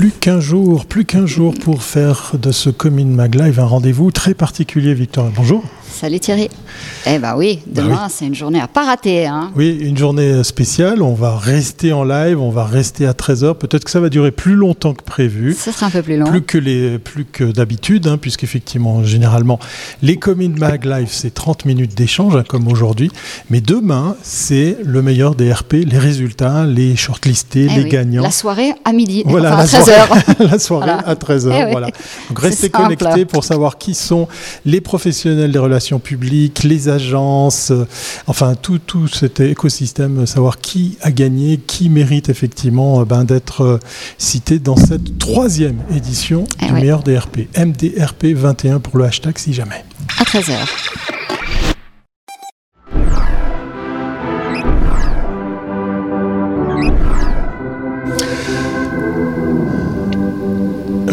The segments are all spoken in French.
Plus qu'un jour, plus qu'un jour pour faire de ce Commune Mag Live un rendez-vous très particulier, Victoria. Bonjour. Salut Thierry. Eh ben oui, Bah demain c'est une journée à pas rater. Hein. Oui, une journée spéciale. On va rester en live, on va rester à 13h. Peut-être que ça va durer plus longtemps que prévu. Ce sera un peu plus long. Plus que, les, plus que d'habitude, hein, puisqu'effectivement, généralement, les Commune Mag Live, c'est 30 minutes d'échange, hein, comme aujourd'hui. Mais demain, c'est le meilleur des RP, les résultats, les shortlistés, Eh les oui, gagnants. La soirée à midi, Voilà, enfin, à 13h. soirée, la soirée Voilà. à 13h. Eh oui. voilà. Donc restez connectés pour savoir qui sont les professionnels des relations publiques, les agences, euh, enfin tout, tout cet écosystème, euh, savoir qui a gagné, qui mérite effectivement euh, ben, d'être cité dans cette troisième édition Eh du meilleur DRP. MDRP 21 pour le hashtag si jamais. À 13h.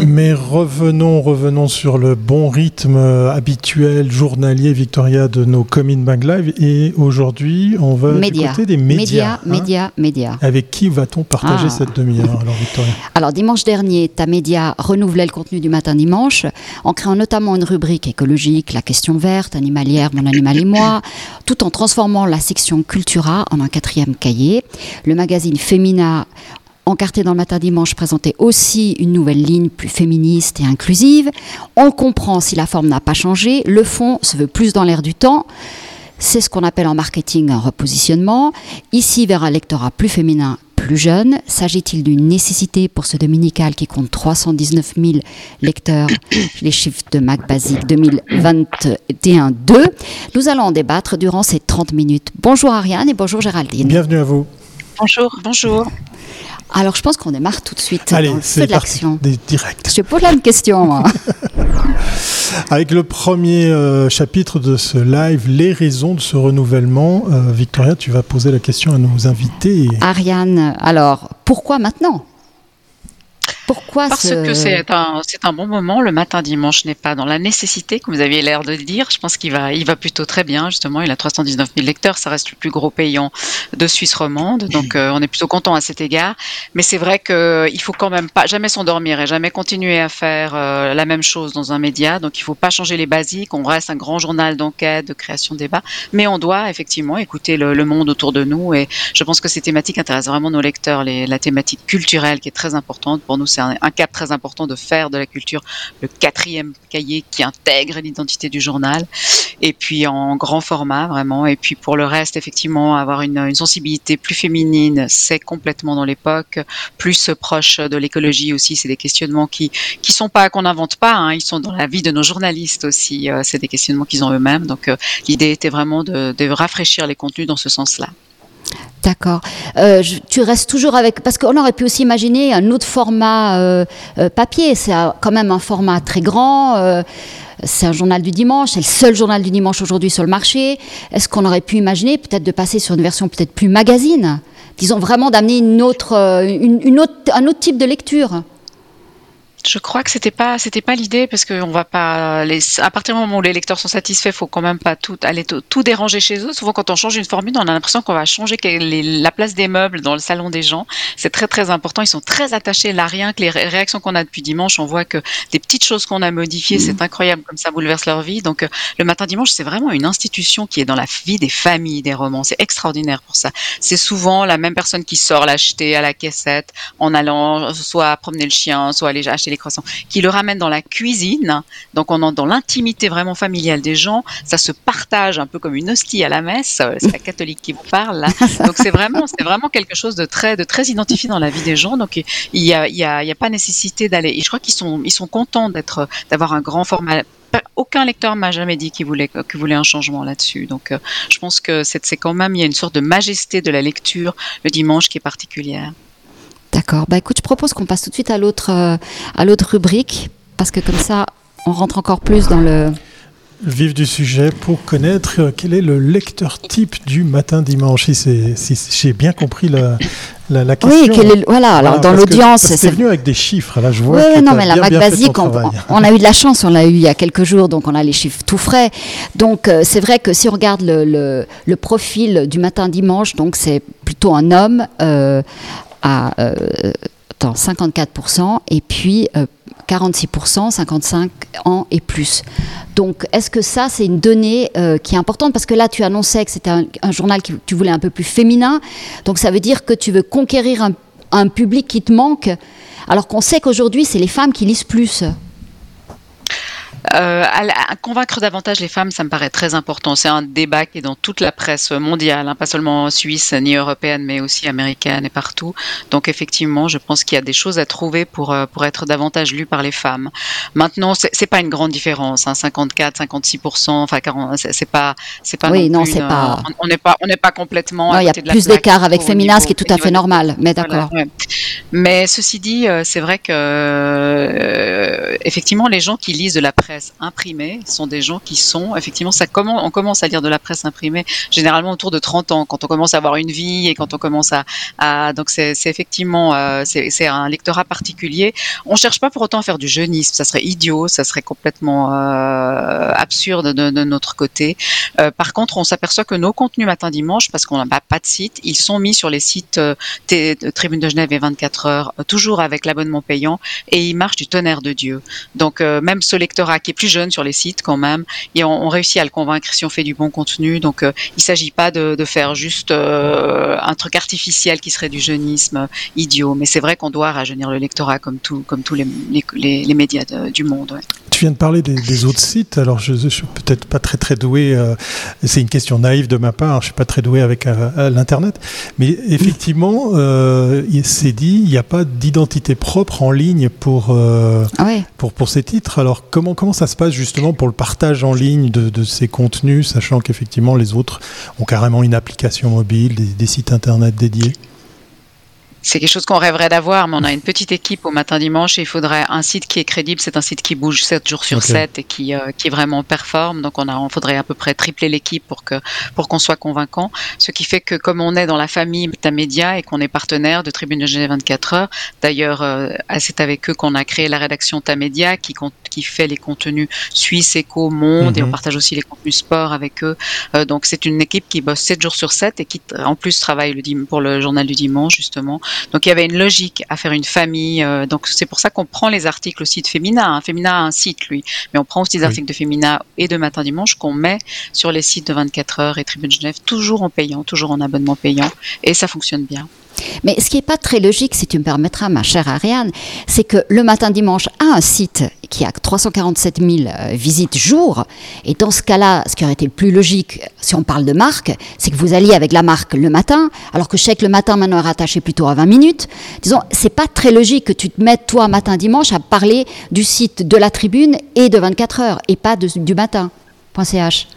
Mais revenons, revenons sur le bon rythme euh, habituel, journalier, Victoria, de nos Commune Mag Live. Et aujourd'hui, on va du Média. côté des médias. Média, hein. média, média. Avec qui va-t-on partager Ah. cette demi-heure, alors Victoria? Alors dimanche dernier, ta média renouvelait le contenu du matin dimanche en créant notamment une rubrique écologique, la question verte, animalière, mon animal et moi, tout en transformant la section Cultura en un quatrième cahier. Le magazine Femina encarté dans le matin dimanche présentait aussi une nouvelle ligne plus féministe et inclusive. On comprend si la forme n'a pas changé, le fond se veut plus dans l'air du temps. C'est ce qu'on appelle en marketing un repositionnement. Ici, vers un lectorat plus féminin, plus jeune. S'agit-il d'une nécessité pour ce dominical qui compte 319 000 lecteurs? Les chiffres de Mac Basique 2021-2. Nous allons en débattre durant ces 30 minutes. Bonjour Ariane et bonjour Géraldine. Bienvenue à vous. Bonjour. Bonjour. Alors, je pense qu'on démarre tout de suite Allez, dans le feu c'est de l'action. Des directs. Je pose là une question. moi. Avec le premier euh, chapitre de ce live, les raisons de ce renouvellement. Euh, Victoria, tu vas poser la question à nos invités. Ariane, alors, pourquoi maintenant? Pourquoi Parce ce- que c'est un, c'est un bon moment. Le matin dimanche n'est pas dans la nécessité, comme vous aviez l'air de le dire. Je pense qu'il va, il va plutôt très bien, justement. Il a 319 000 lecteurs. Ça reste le plus gros payant de Suisse romande. Donc, euh, on est plutôt content à cet égard. Mais c'est vrai qu'il faut quand même pas jamais s'endormir et jamais continuer à faire euh, la même chose dans un média. Donc, il faut pas changer les basiques. On reste un grand journal d'enquête, de création de débat. Mais on doit effectivement écouter le, le monde autour de nous. Et je pense que ces thématiques intéressent vraiment nos lecteurs. Les, la thématique culturelle qui est très importante. Pour nous, c'est un, cap très important de faire de la culture le quatrième cahier qui intègre l'identité du journal. Et puis en grand format, vraiment. Et puis pour le reste, effectivement, avoir une, sensibilité plus féminine, c'est complètement dans l'époque. Plus proche de l'écologie aussi, c'est des questionnements qui qui sont pas qu'on n'invente pas. Hein, ils sont dans la vie de nos journalistes aussi. Euh, c'est des questionnements qu'ils ont eux-mêmes. Donc euh, l'idée était vraiment de, de rafraîchir les contenus dans ce sens-là. D'accord. Euh, tu restes toujours avec... Parce qu'on aurait pu aussi imaginer un autre format euh, euh, papier. C'est quand même un format très grand. c'est un journal du dimanche. C'est le seul journal du dimanche aujourd'hui sur le marché. Est-ce qu'on aurait pu imaginer peut-être de passer sur une version peut-être plus magazine? Disons vraiment d'amener une autre, un autre type de lecture Je crois que c'était pas c'était pas l'idée parce que on va pas les, à partir du moment où les lecteurs sont satisfaits, faut quand même pas tout aller tout, tout déranger chez eux. Souvent quand on change une formule, on a l'impression qu'on va changer les- la place des meubles dans le salon des gens. C'est très très important. Ils sont très attachés là rien que les ré- réactions qu'on a depuis dimanche, on voit que des petites choses qu'on a modifiées, c'est incroyable comme ça bouleverse leur vie. Donc euh, le matin dimanche, c'est vraiment une institution qui est dans la vie des familles des romans. C'est extraordinaire pour ça. C'est souvent la même personne qui sort l'acheter à la caissette en allant soit promener le chien, soit aller acheter les croissants, qui le ramène dans la cuisine. Donc on entre dans l'intimité vraiment familiale des gens. Ça se partage un peu comme une hostie à la messe. Euh, C'est la catholique qui vous parle là. Donc c'est vraiment, c'est vraiment quelque chose de très, de très identifié dans la vie des gens. Donc il y a, y a, y a pas nécessité d'aller. Et je crois qu'ils sont, ils sont contents d'être, d'avoir un grand format. Aucun lecteur m'a jamais dit qu'il voulait, qu'il voulait un changement là-dessus. Donc, euh, je pense que c'est, c'est quand même, il y a une sorte de majesté de la lecture le dimanche qui est particulière. D'accord. Bah écoute, je propose qu'on passe tout de suite à l'autre, euh, à l'autre rubrique parce que comme ça, on rentre encore plus dans le. Vif du sujet pour connaître euh, quel est le lecteur type du matin dimanche. Si, si j'ai bien compris la, la, la question. Oui, quel est le- voilà. Alors dans l'audience, c'est venu avec des chiffres. Là, je vois. Oui, que non, mais la Mac Basique, on, a eu de la chance, on l'a eu il y a quelques jours, donc on a les chiffres tout frais. Donc euh, c'est vrai que si on regarde le, le- le profil du matin dimanche, donc c'est plutôt un homme euh, à euh, attends, 54%, et puis 46%, 55 ans et plus. Donc, est-ce que ça, c'est une donnée qui est importante? Parce que là, tu annonçais que c'était un, journal que tu voulais un peu plus féminin. Donc, ça veut dire que tu veux conquérir un public qui te manque, alors qu'on sait qu'aujourd'hui, c'est les femmes qui lisent plus. Euh, à, convaincre davantage les femmes, ça me paraît très important. C'est un débat qui est dans toute la presse mondiale, hein, pas seulement suisse ni européenne, mais aussi américaine et partout. Donc effectivement, je pense qu'il y a des choses à trouver pour euh, pour être davantage lues par les femmes. Maintenant, c'est pas une grande différence, hein, 54, 56 enfin c'est pas c'est pas oui non, c'est pas on n'est pas on n'est pas complètement. il y a plus d'écart avec Féminin, ce qui est tout à fait normal, mais d'accord. Mais ceci dit, euh, c'est vrai que effectivement les gens qui lisent de la presse imprimée sont des gens qui sont, effectivement, ça commence, on commence à lire de la presse imprimée généralement autour de 30 ans, quand on commence à avoir une vie et quand on commence à, donc c'est effectivement, euh, c'est un lectorat particulier. On cherche pas pour autant à faire du jeunisme, ça serait idiot, ça serait complètement euh, absurde de, notre côté. Euh, par contre, on s'aperçoit que nos contenus matin dimanche, parce qu'on n'a pas de site, ils sont mis sur les sites Tribune de Genève et 24 heures, toujours avec l'abonnement payant, et ils marchent du tonnerre de Dieu. Donc même ce lectorat qui est plus jeune sur les sites quand même, et on, réussit à le convaincre si on fait du bon contenu. Donc euh, il ne s'agit pas de, faire juste euh, un truc artificiel qui serait du jeunisme idiot, mais c'est vrai qu'on doit rajeunir le lectorat comme, tout, comme tous les, les, médias du monde. Tu viens de parler des, autres sites, alors je ne suis peut-être pas très très doué, euh, c'est une question naïve de ma part, je ne suis pas très doué avec l'Internet, mais effectivement, c'est dit, il n'y a pas d'identité propre en ligne pour, ah pour, pour ces titres. Alors comment, comment ça se passe justement pour le partage en ligne de, ces contenus, sachant qu'effectivement les autres ont carrément une application mobile, des sites internet dédiés? C'est quelque chose qu'on rêverait d'avoir, mais on a une petite équipe au matin dimanche et il faudrait un site qui est crédible. C'est un site qui bouge 7 jours sur 7 et qui, euh, qui vraiment performe. Donc on a, on faudrait à peu près tripler l'équipe pour que pour qu'on soit convaincant. Ce qui fait que comme on est dans la famille Média et qu'on est partenaire de Tribune de Genève 24 heures, d'ailleurs euh, c'est avec eux qu'on a créé la rédaction Tamedia qui qui fait les contenus suisse, éco, monde et on mhm. partage aussi les contenus sport avec eux. Euh, donc c'est une équipe qui bosse 7 jours sur 7 et qui en plus travaille le, pour le journal du dimanche justement donc il y avait une logique à faire une famille. Euh, donc c'est pour ça qu'on prend les articles aussi de Femina. Hein. Femina a un site lui, mais on prend aussi des articles de Femina et de Matin Dimanche qu'on met sur les sites de 24 heures et Tribune Genève, toujours en payant, toujours en abonnement payant, et ça fonctionne bien. Mais ce qui n'est pas très logique, si tu me permettras, ma chère Ariane, c'est que le matin dimanche a un site qui a 347 000 euh, visites jour. Et dans ce cas-là, ce qui aurait été le plus logique, si on parle de marque, c'est que vous alliez avec la marque le matin, alors que je sais que le matin maintenant est rattaché plutôt à 20 minutes. Disons, c'est pas très logique que tu te mettes, toi, matin dimanche, à parler du site de la tribune et de 24 heures, et pas du matin.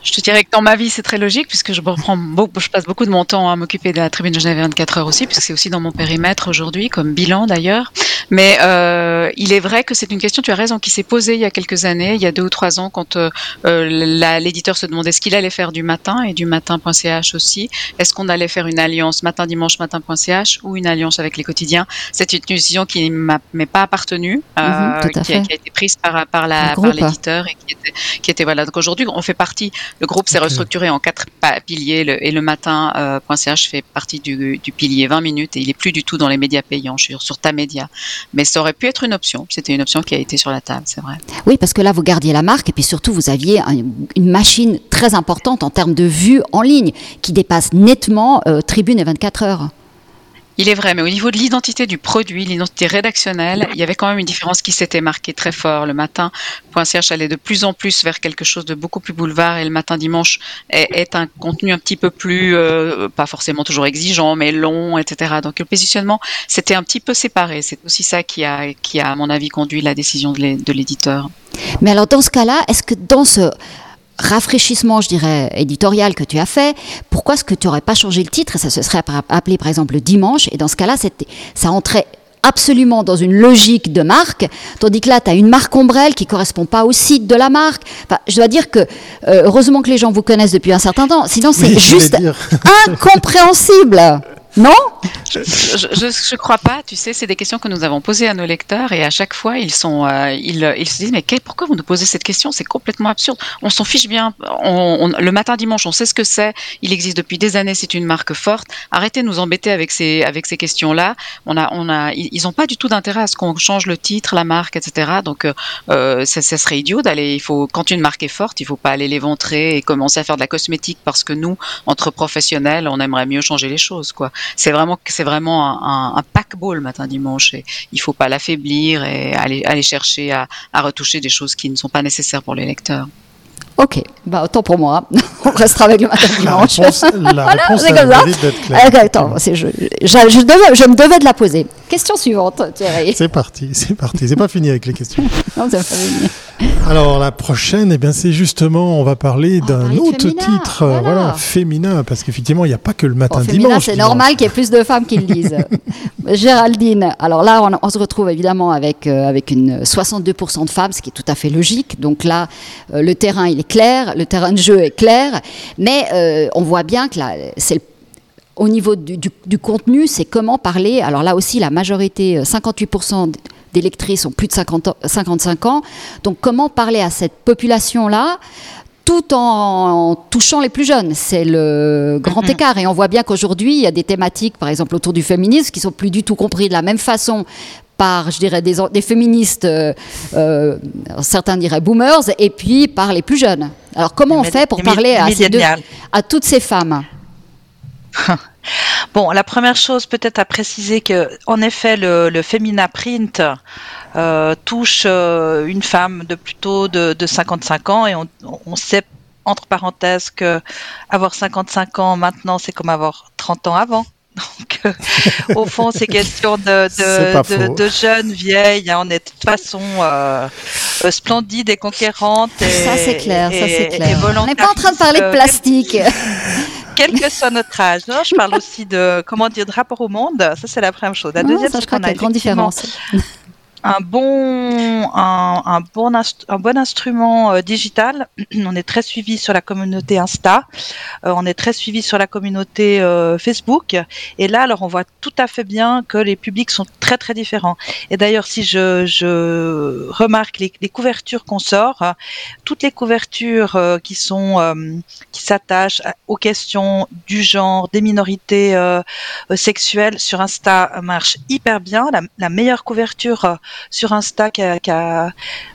Je te dirais que dans ma vie, c'est très logique, puisque je, reprends je passe beaucoup de mon temps à m'occuper de la tribune de Genève 24 heures aussi, puisque c'est aussi dans mon périmètre aujourd'hui, comme bilan d'ailleurs. Mais euh, il est vrai que c'est une question, tu as raison, qui s'est posée il y a quelques années, il y a deux ou trois ans, quand euh, euh, l'éditeur se demandait ce qu'il allait faire du matin et du matin.ch aussi. Est-ce qu'on allait faire une alliance matin, dimanche, matin.ch ou une alliance avec les quotidiens? C'est une décision qui ne m'est pas appartenue, mhm, qui, a, été prise par, par l'éditeur et qui était, qui était voilà. Donc aujourd'hui, on fait partie, le groupe s'est restructuré en quatre piliers et le matin.ch euh, fait partie du, pilier 20 minutes et il est plus du tout dans les médias payants, je suis sur ta média. Mais ça aurait pu être une option, c'était une option qui a été sur la table, c'est vrai. Oui, parce que là, vous gardiez la marque et puis surtout, vous aviez une machine très importante en termes de vues en ligne qui dépasse nettement euh, Tribune et 24 heures. Il est vrai, mais au niveau de l'identité du produit, l'identité rédactionnelle, il y avait quand même une différence qui s'était marquée très fort. Le matin, .ch allait de plus en plus vers quelque chose de beaucoup plus boulevard et le matin dimanche est, un contenu un petit peu plus, euh, pas forcément toujours exigeant, mais long, etc. Donc le positionnement, c'était un petit peu séparé. C'est aussi ça qui a, qui a, à mon avis, conduit la décision de l'éditeur. Mais alors dans ce cas-là, est-ce que dans ce rafraîchissement, je dirais, éditorial que tu as fait, pourquoi est-ce que tu n'aurais pas changé le titre? Et ça se serait appelé par exemple le dimanche. Et dans ce cas-là, ça entrait absolument dans une logique de marque, tandis que là, tu as une marque ombrelle qui correspond pas au site de la marque. Enfin, je dois dire que, euh, heureusement que les gens vous connaissent depuis un certain temps, sinon c'est juste incompréhensible. Non je, je, crois pas. Tu sais, c'est des questions que nous avons posées à nos lecteurs et à chaque fois ils sont, euh, ils, ils, se disent mais pourquoi vous nous posez cette question? C'est complètement absurde. On s'en fiche bien. On, le matin dimanche, on sait ce que c'est. Il existe depuis des années. C'est une marque forte. Arrêtez de nous embêter avec ces avec ces questions-là. On a, on a, ils n'ont pas du tout d'intérêt à ce qu'on change le titre, la marque, etc. Donc euh, ça, ça, serait idiot d'aller. Il faut quand une marque est forte, il faut pas aller l'éventrer et commencer à faire de la cosmétique parce que nous, entre professionnels, on aimerait mieux changer les choses. Quoi. C'est vraiment, c'est vraiment un, un, paquebot le matin dimanche. Et il faut pas l'affaiblir et aller, aller chercher à, à retoucher des choses qui ne sont pas nécessaires pour les lecteurs. Ok, bah autant pour moi. On restera avec le matin dimanche. La réponse, la réponse c'est comme ça. Okay, attends, je, je, je, devais, je me devais de la poser. Question suivante, Thierry. C'est parti, c'est parti. C'est pas fini avec les questions. non, c'est pas fini. Alors la prochaine, eh bien c'est justement, on va parler d'un autre titre, voilà. voilà. féminin, parce qu'effectivement il n'y a pas que le matin dimanche. C'est normal qu'il y ait plus de femmes qui le lisent. Géraldine, alors là on, on, se retrouve évidemment avec euh, avec une 62% de femmes, ce qui est tout à fait logique. Donc là euh, le terrain il est clair, le terrain de jeu est clair, mais euh, on voit bien que là c'est au niveau du, du, du contenu, c'est comment parler. Alors là aussi, la majorité, 58% des lectrices ont plus de 50 ans, 55 ans. Donc comment parler à cette population-là tout en, touchant les plus jeunes? C'est le grand écart. Et on voit bien qu'aujourd'hui, il y a des thématiques, par exemple autour du féminisme, qui sont plus du tout compris de la même façon par, je dirais, des, des féministes, euh, euh, certains diraient boomers, et puis par les plus jeunes. Alors comment on fait pour parler à, ces deux, à toutes ces femmes Bon, la première chose peut-être à préciser que, en effet, le, le Femina Print euh, touche euh, une femme de plutôt de, de 55 ans et on, on, sait entre parenthèses que avoir 55 ans maintenant, c'est comme avoir 30 ans avant. Donc, euh, au fond, c'est question de, de, de, de, jeunes, vieilles. Hein. On est de toute façon euh, euh, splendide et conquérante. Et, ça, c'est clair. Et, ça, c'est clair. On n'est pas en train de parler de plastique. quel que soit notre âge. Non, je parle aussi de, comment dire, de rapport au monde. Ça, c'est la première chose. La deuxième, c'est qu'on a, a grande différence un bon, un, bon, un bon instrument euh, digital. on est très suivi sur la communauté Insta, euh, on est très suivi sur la communauté euh, Facebook. Et là, alors, on voit tout à fait bien que les publics sont très très différents. Et d'ailleurs, si je, je remarque les, couvertures qu'on sort, toutes les couvertures qui sont qui s'attachent aux questions du genre, des minorités sexuelles sur Insta marchent hyper bien. La meilleure couverture sur Insta qui a, qui a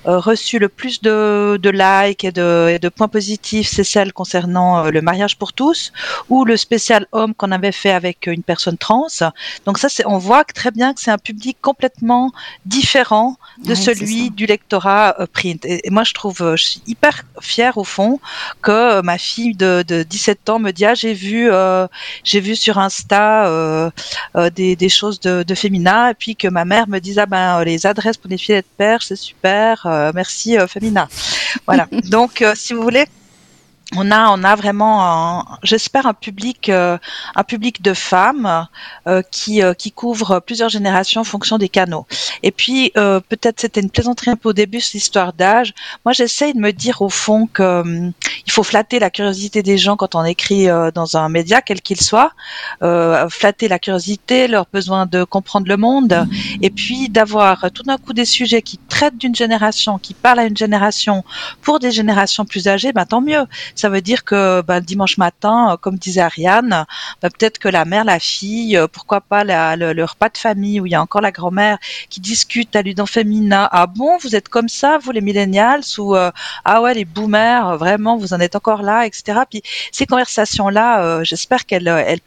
euh, reçu le plus de, de likes et de, et de, points positifs, c'est celle concernant euh, le mariage pour tous ou le spécial homme qu'on avait fait avec une personne trans. Donc ça, on voit très bien que c'est un public complètement différent de ouais, celui du lectorat euh, print. Et, et, moi, je trouve, je suis hyper fière au fond que ma fille de, de 17 ans me dit ah j'ai vu euh, j'ai vu sur Insta euh, des, des, choses de, de féminin et puis que ma mère me dise ah ben les adresses pour les filets de perche, c'est super, euh, merci euh, Femina. Voilà. Donc, euh, si vous voulez, on a, on a vraiment, j'espère, un public, euh, un public de femmes euh, qui, euh, qui couvre plusieurs générations en fonction des canaux. Et puis, peut-être c'était une plaisanterie un peu au début, cette histoire d'âge. Moi, j'essaye de me dire au fond que hum, il faut flatter la curiosité des gens quand on écrit dans un média, quel qu'il soit, flatter la curiosité, leur besoin de comprendre le monde, et puis d'avoir tout d'un coup des sujets qui traitent d'une génération, qui parlent à une génération pour des générations plus âgées, ben tant mieux veut dire que ben, dimanche matin, euh, comme disait Ariane, ben, peut-être que la mère, la fille, euh, pourquoi pas la, le, de famille où il y a encore la grand-mère qui discute à l'udon féminin. Ah bon, vous êtes comme ça, vous les millennials ou euh, ah ouais les boomers, vraiment vous en êtes encore là, etc. Puis ces conversations là, j'espère qu'elles elles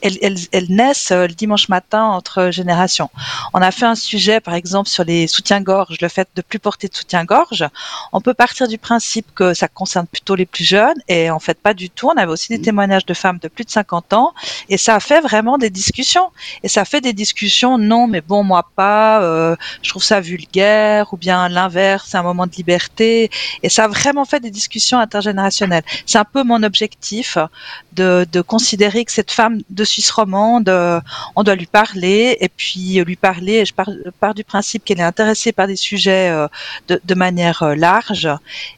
elles, elles, elles, naissent le dimanche matin entre générations. On a fait un sujet, par exemple, sur les soutiens-gorge, le fait de plus porter de soutien-gorge. On peut partir du principe que ça concerne plutôt les plus jeunes, et en fait pas du tout. On avait aussi des mmh. témoignages de femmes de plus de 50 ans et ça a fait vraiment des discussions. Et ça fait des discussions, non mais bon moi pas, euh, je trouve ça vulgaire ou bien l'inverse, c'est un moment de liberté. Et ça a vraiment fait des discussions intergénérationnelles. C'est un peu mon objectif de, de considérer que cette femme de Suisse romande, on doit lui parler et puis lui parler. Je pars, du principe qu'elle est intéressée par des sujets de, de, manière large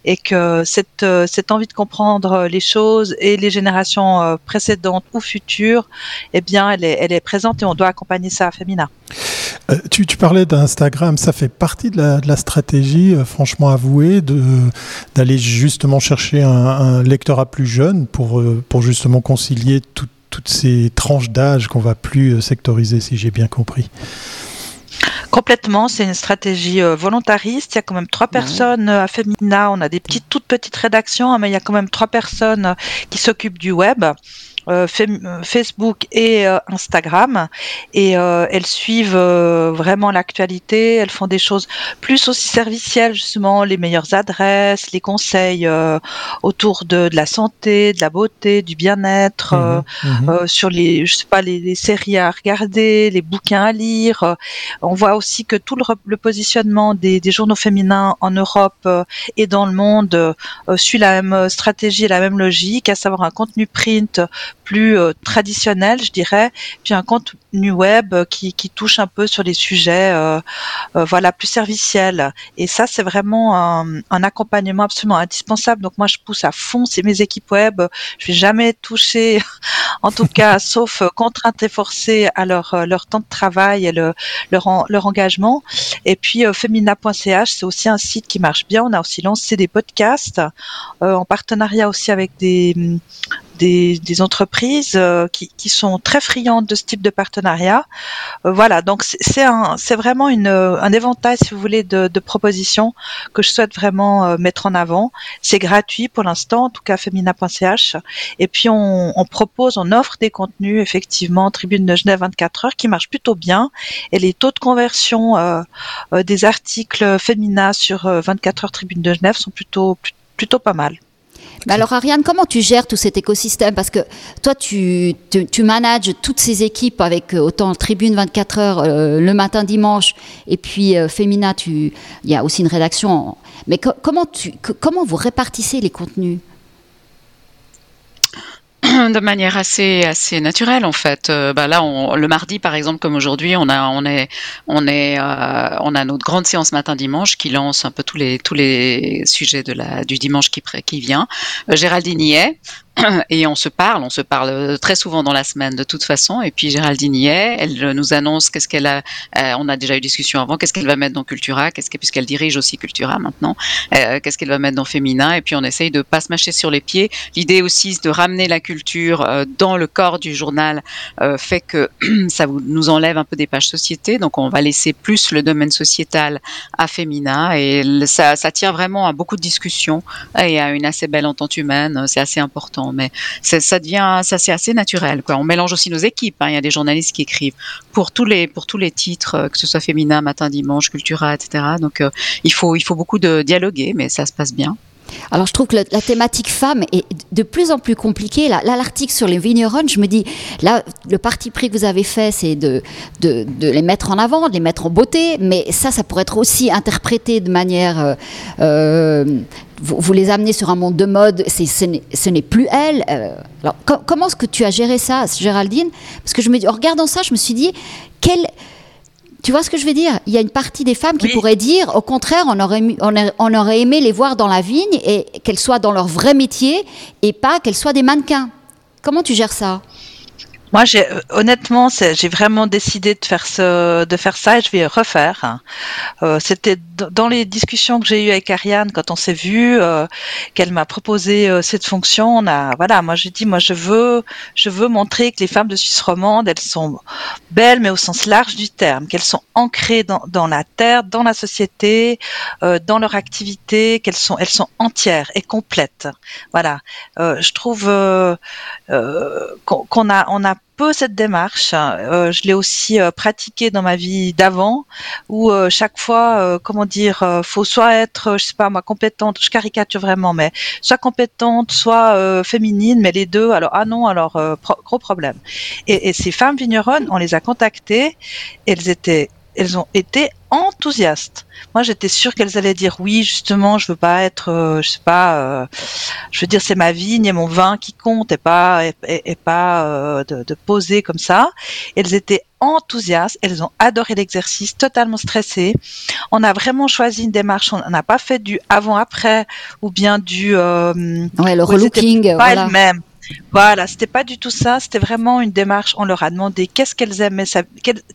et que cette, cette envie de comprendre les choses et les générations précédentes ou futures, eh bien, elle est, elle est présente et on doit accompagner ça à Femina. Euh, tu, parlais d'Instagram, ça fait partie de la, stratégie, euh, franchement avouée, d'aller justement chercher un, lectorat plus jeune pour, euh, pour justement concilier toutes ces tranches d'âge qu'on va plus sectoriser, si j'ai bien compris. Complètement, c'est une stratégie volontariste. Il y a quand même trois personnes à Femina. On a des petites, toutes petites rédactions, hein, mais il y a quand même trois personnes qui s'occupent du web. Euh, euh, Facebook et euh, Instagram et elles suivent vraiment l'actualité. Elles font des choses plus aussi servicielles justement, les meilleures adresses, les conseils autour de, de, la santé, de la beauté, du bien-être, mmh mmh sur les je sais pas les, les, séries à regarder, les bouquins à lire. On voit aussi que tout le, le positionnement des, des, journaux féminins en Europe et dans le monde suit la même stratégie et la même logique, à savoir un contenu print plus euh, traditionnel, je dirais, puis un contenu web qui, qui touche un peu sur les sujets, euh, euh, voilà, plus serviciels. Et ça, c'est vraiment un, un, accompagnement absolument indispensable. Donc moi, je pousse à fond c'est mes équipes web. Je vais jamais toucher, en tout cas, sauf contrainte et forcée à leur leur temps de travail et le, leur leur engagement. Et puis femina.ch, c'est aussi un site qui marche bien. On a aussi lancé des podcasts en partenariat aussi avec des des, des entreprises euh, qui, qui, sont très friandes de ce type de partenariat. Euh, voilà, donc c'est un, vraiment une, un éventail, si vous voulez, de, de propositions que je souhaite vraiment euh, mettre en avant. C'est gratuit pour l'instant, en tout cas femina.ch. Et puis on, on, propose, on offre des contenus effectivement Tribune de Genève 24 heures qui marchent plutôt bien. Et les taux de conversion euh, des articles féminins sur 24 heures Tribune de Genève sont plutôt plutôt pas mal alors Ariane, comment tu gères tout cet écosystème? Parce que toi, tu, tu, manages toutes ces équipes avec euh, autant Tribune 24 heures euh, le matin, dimanche, et puis euh, Femina, il y a aussi une rédaction. Mais comment, tu, comment vous répartissez les contenus? de manière assez assez naturelle en fait. Euh, bah là, on, le mardi par exemple, comme aujourd'hui, on a on est on est euh, on a notre grande séance matin dimanche qui lance un peu tous les tous les sujets de la du dimanche qui vient. Euh, Géraldine y est. et on se parle, on se parle très souvent dans la semaine de toute façon. Et puis Géraldine y est, elle nous annonce qu'est-ce qu'elle a. Euh, on a déjà eu discussion avant. Qu'est-ce qu'elle va mettre dans Cultura Qu'est-ce puisqu'elle dirige aussi Cultura maintenant euh, Qu'est-ce qu'elle va mettre dans Féminin Et puis on essaye de pas se mâcher sur les pieds. L'idée aussi de ramener la culture euh, dans le corps du journal fait que ça nous enlève un peu des pages société. Donc on va laisser plus le domaine sociétal à Féminin et ça, ça tient vraiment à beaucoup de discussions et à une assez belle entente humaine. C'est assez important mais ça devient, ça c'est assez naturel. Quoi. On mélange aussi nos équipes. Hein. Il y a des journalistes qui écrivent pour tous les pour tous les titres, euh, que ce soit féminin, matin, dimanche, Cultura, etc. Donc euh, il faut il faut beaucoup de dialoguer, mais ça se passe bien. Alors je trouve que la, thématique femme est de plus en plus compliquée. Là, l'article sur les vignerons, je me dis, là, le parti pris que vous avez fait, c'est de, les mettre en avant, de les mettre en beauté, mais ça, ça pourrait être aussi interprété de manière euh, vous, les amenez sur un monde de mode, ce n'est plus elle. Euh, alors, comment est-ce que tu as géré ça, Géraldine? Parce que je me dis, en regardant ça, je me suis dit, quelle. Tu vois ce que je veux dire? Il y a une partie des femmes qui pourraient dire, au contraire, on aurait, on, aurait aimé les voir dans la vigne et qu'elles soient dans leur vrai métier et pas qu'elles soient des mannequins. Comment tu gères ça? Moi, j'ai euh, honnêtement, j'ai vraiment décidé de faire ce, de faire ça et je vais refaire. Euh, C'était dans les discussions que j'ai eues avec Ariane quand on s'est vu, euh, qu'elle m'a proposé euh, cette fonction. On a, voilà, moi j'ai dit, moi je veux, je veux montrer que les femmes de Suisse romande, elles sont belles, mais au sens large du terme, qu'elles sont ancrées dans, dans la terre, dans la société, euh, dans leur activité, qu'elles sont, elles sont entières et complètes. Voilà, je trouve qu'on a, on a peu cette démarche. Euh, je l'ai aussi euh, pratiquée dans ma vie d'avant, où euh, chaque fois, comment dire, faut soit être, je sais pas moi, compétente, je caricature vraiment, mais soit compétente, soit féminine, mais les deux. Alors ah non, alors gros problème. Et, et, ces femmes vigneronnes, on les a contactées, elles étaient elles ont été enthousiastes. Moi, j'étais sûre qu'elles allaient dire oui, justement, je veux pas être, euh, je sais pas, euh, je veux dire, c'est ma vigne et mon vin qui compte, et pas, et, pas euh, de, de, poser comme ça. Elles étaient enthousiastes, elles ont adoré l'exercice, totalement stressées. On a vraiment choisi une démarche, on n'a pas fait du avant-après ou bien du. ouais, le relooking, pas elles-mêmes. Voilà, c'était pas du tout ça. C'était vraiment une démarche. On leur a demandé qu'est-ce qu'elles aimaient,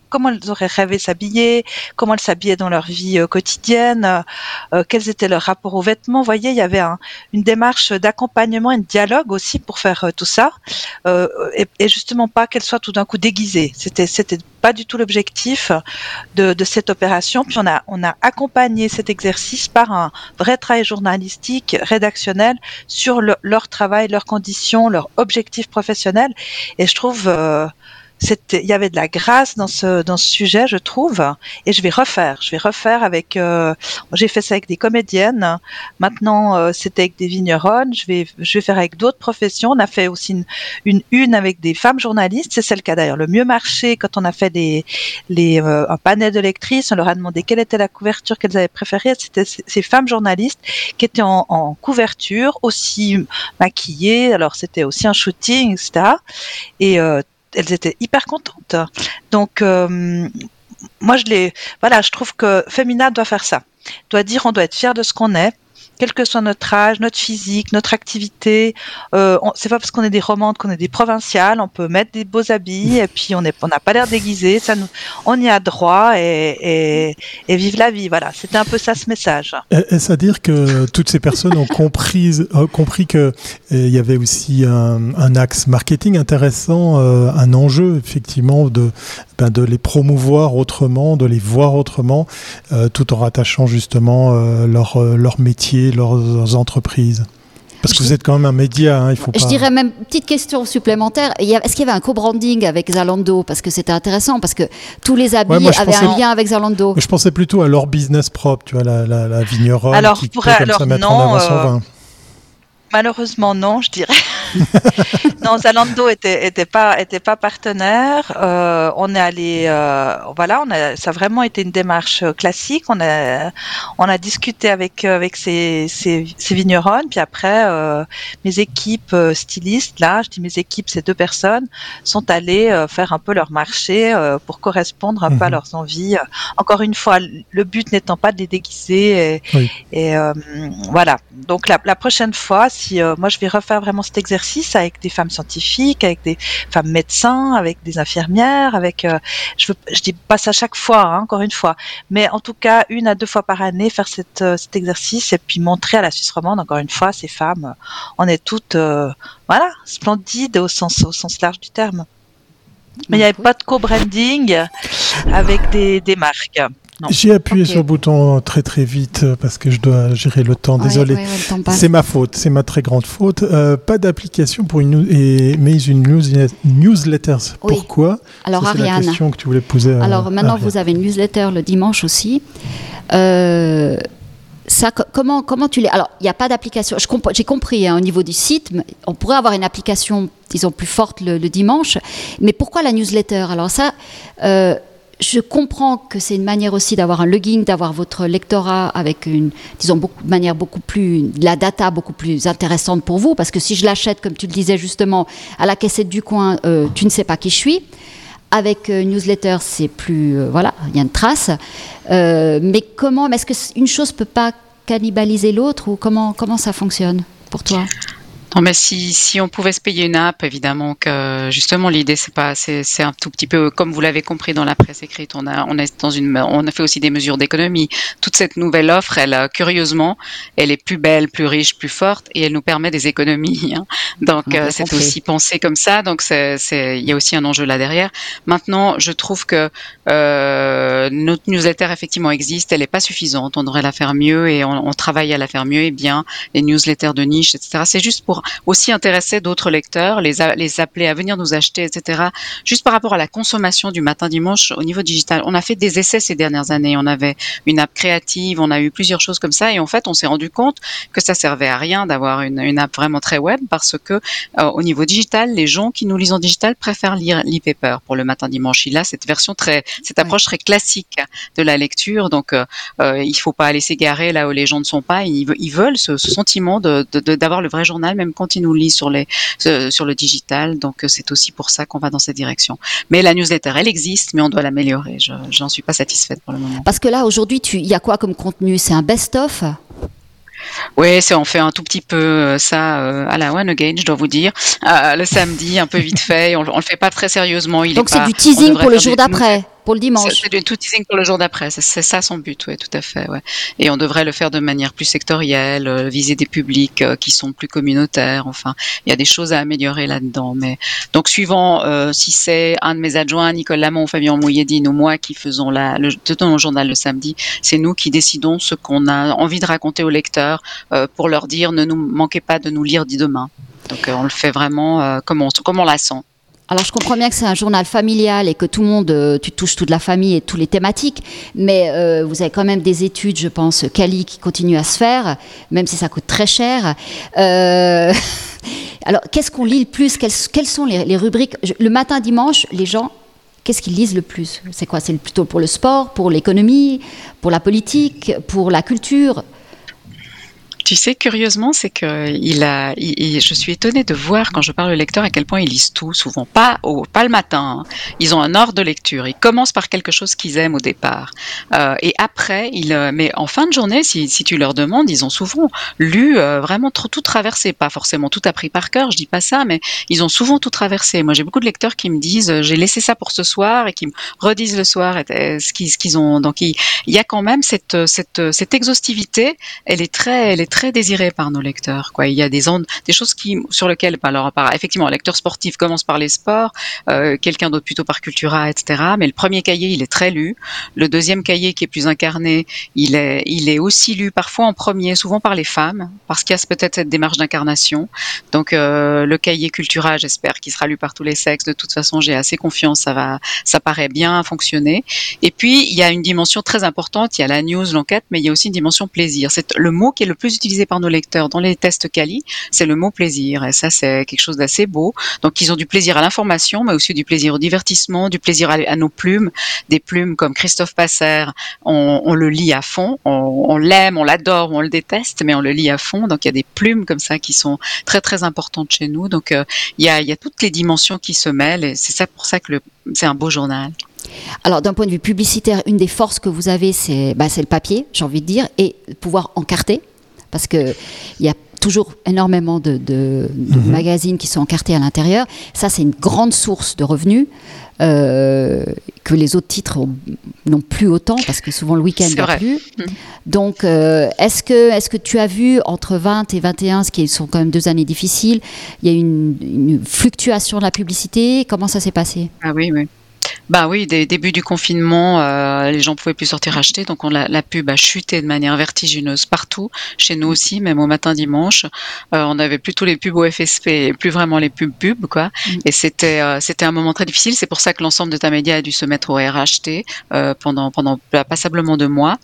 comment elles auraient rêvé s'habiller, comment elles s'habillaient dans leur vie euh, quotidienne, euh, euh, quels étaient leurs rapports aux vêtements. Vous voyez, il y avait une démarche d'accompagnement et de dialogue aussi pour faire tout ça, et, justement pas qu'elles soient tout d'un coup déguisées. C'était pas du tout l'objectif de, cette opération. Puis on a, on a accompagné cet exercice par un vrai travail journalistique, rédactionnel sur leur travail, leurs conditions, leurs objectifs professionnels. Et je trouve euh, il y avait de la grâce dans ce dans ce sujet, je trouve, et je vais refaire. Je vais refaire avec. Euh, j'ai fait ça avec des comédiennes. Maintenant, euh, c'était avec des vigneronnes. Je vais je vais faire avec d'autres professions. On a fait aussi une, une une avec des femmes journalistes. C'est celle qui a d'ailleurs le mieux marché quand on a fait des les euh, un panel de lectrices. On leur a demandé quelle était la couverture qu'elles avaient préférée. C'était ces femmes journalistes qui étaient en, en couverture, aussi maquillées. Alors c'était aussi un shooting, etc. Et elles étaient hyper contentes. Donc, euh, moi, je les, voilà, je trouve que Femina doit faire ça. Doit dire, on doit être fier de ce qu'on est quel que soit notre âge, notre physique, notre activité. Euh, c'est pas parce qu'on est des romandes qu'on est des provinciales. On peut mettre des beaux habits et puis on n'a pas l'air déguisé. On y a droit et, et, vive la vie. Voilà, c'était un peu ça ce message. Est-ce à dire que toutes ces personnes ont compris, euh, y avait aussi un, un axe marketing intéressant, euh, un enjeu effectivement de ben, de les promouvoir autrement, de les voir autrement, euh, tout en rattachant justement euh, leur, euh, leur métier, leurs, entreprises parce que vous êtes quand même un média, hein, il faut pas... Je dirais même, petite question supplémentaire, est-ce qu'il y avait un co-branding avec Zalando? Parce que c'était intéressant, parce que tous les habits avaient un lien avec Zalando. Je pensais plutôt à leur business propre, tu vois, la, la, la vigneronne alors, qui pourrait comme ça mettre en avant son vin. Malheureusement, non, je dirais. non, Zalando était, était pas était pas partenaire. Euh, on est allé, euh, voilà, on a, ça a vraiment été une démarche classique. On a on a discuté avec avec ces ces, ces vignerons, puis après euh, mes équipes euh, stylistes, là, je dis mes équipes, ces deux personnes sont allées euh, faire un peu leur marché euh, pour correspondre un peu à mhm. leurs envies. Encore une fois, le but n'étant pas de les déguiser et, et voilà. Donc la, la prochaine fois euh, moi je vais refaire vraiment cet exercice avec des femmes scientifiques, avec des femmes médecins, avec des infirmières, avec euh, je je dis pas ça chaque fois, hein, encore une fois, mais en tout cas une à deux fois par année faire cette, euh, cet exercice et puis montrer à la Suisse romande encore une fois ces femmes, on est toutes voilà splendides au sens au sens large du terme. Mais il n'y avait pas de co-branding avec des, des marques. J'ai appuyé sur le bouton très très vite euh, parce que je dois gérer le temps. Désolé. c'est ma faute, c'est ma très grande faute. Euh, pas d'application pour une et, mais une newsletter. Pourquoi? Alors C'est la question que tu voulais poser. Alors maintenant vous avez une newsletter le dimanche aussi. Euh, ça, comment, comment tu l'es Alors, il n'y a pas d'application. J'ai compris hein, au niveau du site, on pourrait avoir une application, disons, plus forte le, dimanche. Mais pourquoi la newsletter? Alors ça, je comprends que c'est une manière aussi d'avoir un logging, d'avoir votre lectorat avec une, disons, beaucoup, de manière beaucoup plus, la data beaucoup plus intéressante pour vous, parce que si je l'achète, comme tu le disais justement, à la caissette du coin, euh, tu ne sais pas qui je suis. Avec une euh, newsletter, c'est plus, euh, voilà, il y a une trace. mais comment, est-ce qu'une chose peut pas cannibaliser l'autre ou comment, comment ça fonctionne pour toi? Non, mais si, si on pouvait se payer une app, évidemment que justement l'idée c'est pas c'est, c'est un tout petit peu comme vous l'avez compris dans la presse écrite. On a on est dans une on a fait aussi des mesures d'économie. Toute cette nouvelle offre, elle curieusement, elle est plus belle, plus riche, plus forte et elle nous permet des économies. Hein. Donc euh, c'est aussi pensé comme ça. Donc c'est c'est il y a aussi un enjeu là derrière. Maintenant, je trouve que euh, notre newsletter effectivement existe. Elle est pas suffisante. On devrait la faire mieux et on, on travaille à la faire mieux et bien. Les newsletters de niche, etc. C'est juste pour aussi intéresser d'autres lecteurs, les, les appeler à venir nous acheter, etc. Juste par rapport à la consommation du matin dimanche au niveau digital, on a fait des essais ces dernières années. On avait une app créative, on a eu plusieurs choses comme ça, et en fait, on s'est rendu compte que ça servait à rien d'avoir une, une, app vraiment très web parce que euh, au niveau digital, les gens qui nous lisent en digital préfèrent lire l'e-paper pour le matin dimanche. Il a cette version très, cette approche très classique de la lecture, donc euh, euh, il faut pas aller s'égarer là où les gens ne sont pas. Ils, ils veulent ce, ce sentiment de, d'avoir le vrai journal, même quand ils nous lisent sur les sur le digital. Donc c'est aussi pour ça qu'on va dans cette direction. Mais la newsletter, elle existe, mais on doit l'améliorer. Je n'en suis pas satisfaite pour le moment. Parce que là aujourd'hui, il y a quoi comme contenu? C'est un best-of? Oui, on fait un tout petit peu euh, ça euh, à la one again, je dois vous dire, euh, le samedi, un peu vite fait. On, on le fait pas très sérieusement. Il Donc c'est du teasing pour le jour d'après? Pour le dimanche. C'est du tout teasing pour le jour d'après. C'est ça son but, oui, tout à fait. Ouais. Et on devrait le faire de manière plus sectorielle, euh, viser des publics euh, qui sont plus communautaires. Enfin, il y a des choses à améliorer là-dedans. Mais donc, suivant euh, si c'est un de mes adjoints, Nicole Lamont, Fabien Mouilledine ou moi qui faisons la, le, le journal le samedi, c'est nous qui décidons ce qu'on a envie de raconter aux lecteurs euh, pour leur dire ne nous manquez pas de nous lire dit demain. Donc, on le fait vraiment comme on, comme on la sent. Alors je comprends bien que c'est un journal familial et que tout le monde, euh, tu touches toute la famille et toutes les thématiques, mais euh, vous avez quand même des études, je pense, Cali qui continuent à se faire, même si ça coûte très cher. Euh, alors qu'est-ce qu'on lit le plus? Quelles, sont les rubriques? Le matin, dimanche, les gens, qu'est-ce qu'ils lisent le plus? C'est quoi? C'est plutôt pour le sport, pour l'économie, pour la politique, pour la culture? Tu sais, curieusement, c'est que il a, je suis étonnée de voir quand je parle au lecteur à quel point ils lisent tout, souvent pas au, pas le matin. Hein. Ils ont un ordre de lecture. Ils commencent par quelque chose qu'ils aiment au départ, euh, et après, ils, euh, mais en fin de journée, si, tu leur demandes, ils ont souvent lu euh, vraiment tout traversé, pas forcément tout appris par cœur. Je dis pas ça, mais ils ont souvent tout traversé. Moi, j'ai beaucoup de lecteurs qui me disent, j'ai laissé ça pour ce soir, et qui me redisent le soir ce qu'ils, ont. Donc, il, il, y a quand même cette, cette, cette exhaustivité. Elle est très, elle est très désiré par nos lecteurs. Il y a des, choses qui, sur lesquelles, bah, alors, effectivement, un lecteur sportif commence par les sports, euh, quelqu'un d'autre plutôt par Cultura, etc. Mais le premier cahier, il est très lu. Le deuxième cahier, qui est plus incarné, il est, il est aussi lu parfois en premier, souvent par les femmes, parce qu'il y a peut-être cette démarche d'incarnation. Donc, euh, le cahier Cultura, j'espère qu'il sera lu par tous les sexes. De toute façon, j'ai assez confiance, ça va, ça paraît bien fonctionner. Et puis, il y a une dimension très importante. Il y a la news, l'enquête, mais il y a aussi une dimension plaisir. C'est le mot qui est le plus utilisé par nos lecteurs dans les tests Cali, c'est le mot plaisir. Et ça, c'est quelque chose d'assez beau. Donc, ils ont du plaisir à l'information, mais aussi du plaisir au divertissement, du plaisir à, nos plumes. Des plumes comme Christophe Passer, on, le lit à fond. On, l'aime, on l'adore, on le déteste, mais on le lit à fond. Donc, il y a des plumes comme ça qui sont très, très importantes chez nous. Donc, euh, il, y a, il y a toutes les dimensions qui se mêlent. Et c'est ça pour ça que c'est un beau journal. Alors, d'un point de vue publicitaire, une des forces que vous avez, c'est bah, le papier, j'ai envie de dire, et pouvoir encarter parce qu'il y a toujours énormément de, de, de -hmm. magazines qui sont encartés à l'intérieur. Ça, c'est une grande source de revenus. Euh, que les autres titres n'ont plus autant parce que souvent le week-end n'y a plus. Mmh. Donc, euh, est-ce que, est que tu as vu entre 20 et 21, ce qui sont quand même deux années difficiles, il y a une, une fluctuation de la publicité? Comment ça s'est passé? Ah oui, oui. Bah oui, des débuts du confinement, euh, les gens pouvaient plus sortir acheter, donc on, la, la, pub a chuté de manière vertigineuse partout, chez nous aussi, même au matin dimanche. Euh, on avait plutôt les pubs au FSP et plus vraiment les pubs pubs, quoi. Mm. Et c'était euh, c'était un moment très difficile. C'est pour ça que l'ensemble de ta média a dû se mettre au RHT euh, pendant pendant passablement deux mois.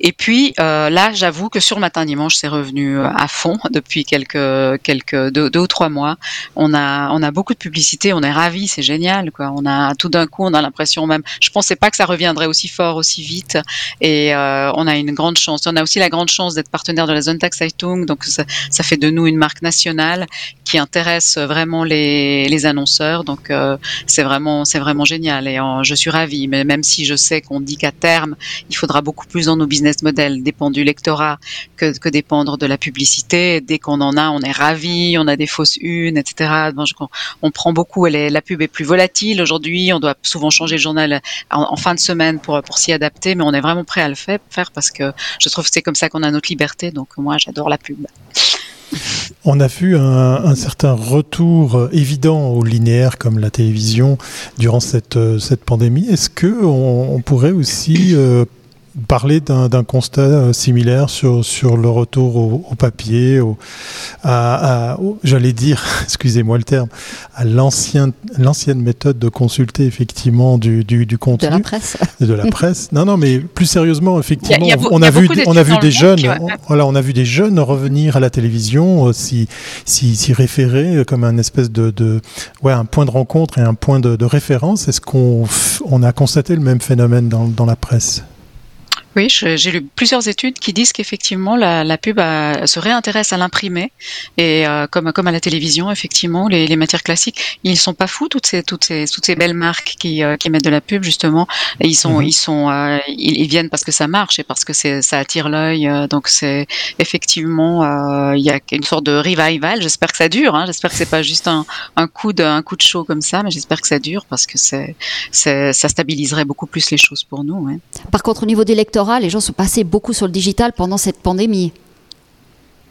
Et puis euh, là, j'avoue que sur matin dimanche, c'est revenu à fond depuis quelques quelques deux, deux, ou trois mois. On a on a beaucoup de publicité, on est ravis, c'est génial, quoi. On a tout d'un coup, on a l'impression même. Je pensais pas que ça reviendrait aussi fort, aussi vite. Et euh, on a une grande chance. On a aussi la grande chance d'être partenaire de la Sonntag Zeitung, donc ça, fait de nous une marque nationale qui intéresse vraiment les, annonceurs. Donc euh, c'est vraiment vraiment génial et je suis ravie. Mais même si je sais qu'on dit qu'à terme il faudra beaucoup plus dans nos business models dépendre du lectorat que, que dépendre de la publicité. Dès qu'on en a, on est ravi. On a des fausses unes, etc. On prend beaucoup. La pub est plus volatile aujourd'hui. On doit souvent changer le journal en, en fin de semaine pour, pour s'y adapter, mais on est vraiment prêt à le faire, parce que je trouve que c'est comme ça qu'on a notre liberté. Donc moi, j'adore la pub. On a vu un, certain retour évident au linéaire comme la télévision durant cette, cette pandémie. Est-ce que on, on pourrait aussi euh, parler d'un constat euh, similaire sur, sur le retour au, papier, au, à, j'allais dire, excusez-moi le terme, à l'ancienne méthode de consulter effectivement du, du, du, contenu. De la presse. De la presse. Non, non, mais plus sérieusement, effectivement, on, a vu, on a vu des jeunes, voilà, on a vu des jeunes revenir à la télévision, euh, s'y si, si, référer comme un espèce de, de, ouais, un point de rencontre et un point de, de référence. Est-ce qu'on on a constaté le même phénomène dans, dans la presse? Oui, j'ai lu plusieurs études qui disent qu'effectivement la, la, pub se réintéresse à l'imprimé et euh, comme comme à la télévision, effectivement, les, les, matières classiques, ils sont pas fous toutes ces toutes ces toutes ces belles marques qui, euh, qui mettent de la pub justement. Et ils sont mhm. ils sont euh, ils, viennent parce que ça marche et parce que c'est ça attire l'œil. donc c'est effectivement il y a une sorte de revival. J'espère que ça dure. Hein, j'espère que c'est pas juste un, un coup de un coup de chaud comme ça, mais j'espère que ça dure parce que c'est ça stabiliserait beaucoup plus les choses pour nous. Ouais. Par contre, au niveau des lecteurs les gens sont passés beaucoup sur le digital pendant cette pandémie.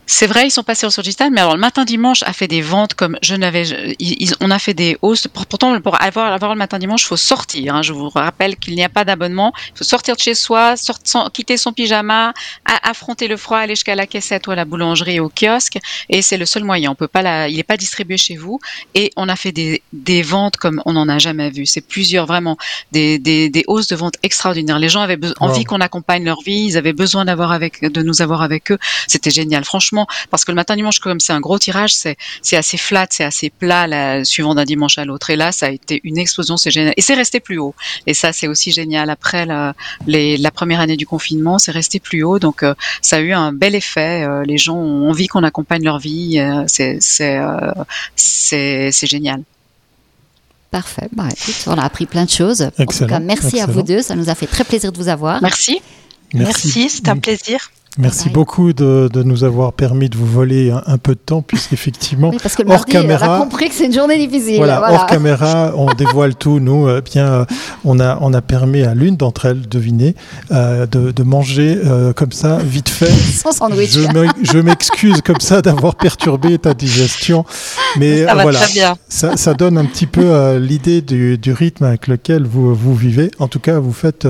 C'est vrai, ils sont passés sur digital, mais alors le matin dimanche a fait des ventes comme je n'avais. on a fait des hausses. Pourtant, pour avoir, avoir le matin dimanche, il faut sortir. Hein. Je vous rappelle qu'il n'y a pas d'abonnement. Il faut sortir de chez soi, sortir, quitter son pyjama, affronter le froid, aller jusqu'à la caissette ou à la boulangerie, au kiosque. Et c'est le seul moyen. On peut pas la, il n'est pas distribué chez vous. Et on a fait des, des ventes comme on n'en a jamais vu. C'est plusieurs vraiment des, des, des, hausses de ventes extraordinaires. Les gens avaient envie qu'on accompagne leur vie. Ils avaient besoin d'avoir avec, de nous avoir avec eux. C'était génial. Franchement parce que le matin dimanche, comme c'est un gros tirage, c'est c'est assez flat, c'est assez plat, là, suivant d'un dimanche à l'autre. Et là, ça a été une explosion, c'est génial. Et c'est resté plus haut. Et ça, c'est aussi génial. Après la, la première année du confinement, c'est resté plus haut. Donc, euh, ça a eu un bel effet. Euh, les gens ont envie qu'on accompagne leur vie. Euh, c'est c'est génial. Parfait. Bah, écoute, on a appris plein de choses. en tout cas, merci à vous deux. Ça nous a fait très plaisir de vous avoir. Merci. Merci, merci c'est un plaisir. Merci beaucoup de, de, nous avoir permis de vous voler un, peu de temps, puisqu'effectivement, oui, parce que hors caméra, on a compris que c'est une journée difficile. Voilà, hors caméra, on dévoile tout. Nous, euh, bien, euh, on a, on a permis à l'une d'entre elles, devinez, euh, de, de, manger euh, comme ça, vite fait. Sans sandwich. Je m'excuse comme ça d'avoir perturbé ta digestion, mais ça voilà, très bien. Ça, ça, donne un petit peu l'idée du, du, rythme avec lequel vous, vous vivez. En tout cas, vous faites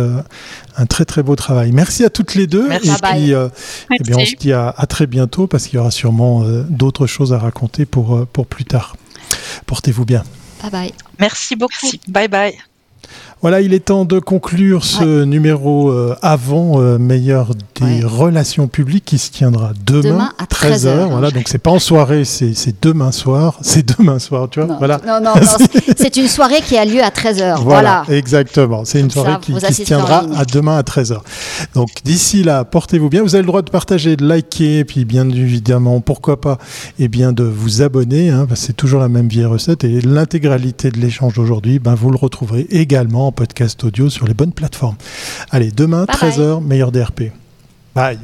un très très beau travail. Merci à toutes les deux. Merci. Et puis, euh, eh bien, on se dit à, très bientôt parce qu'il y aura sûrement euh, d'autres choses à raconter pour, euh, pour plus tard. Portez-vous bien. Bye bye. Merci beaucoup. Bye bye. Voilà, il est temps de conclure ce numéro euh, avant euh, meilleur des relations publiques qui se tiendra demain, à 13h. voilà, donc c'est pas en soirée, c'est demain soir. C'est demain soir, tu vois. Non, voilà. non, non, c'est une soirée qui a lieu à 13h. Voilà, exactement. C'est une soirée qui, se tiendra à demain à 13h. Donc d'ici là, portez-vous bien. Vous avez le droit de partager, de liker, puis bien évidemment, pourquoi pas, et eh bien de vous abonner. Hein, c'est toujours la même vieille recette. Et l'intégralité de l'échange d'aujourd'hui, ben, vous le retrouverez également podcast audio sur les bonnes plateformes. Allez, demain, 13h, meilleur DRP. Bye.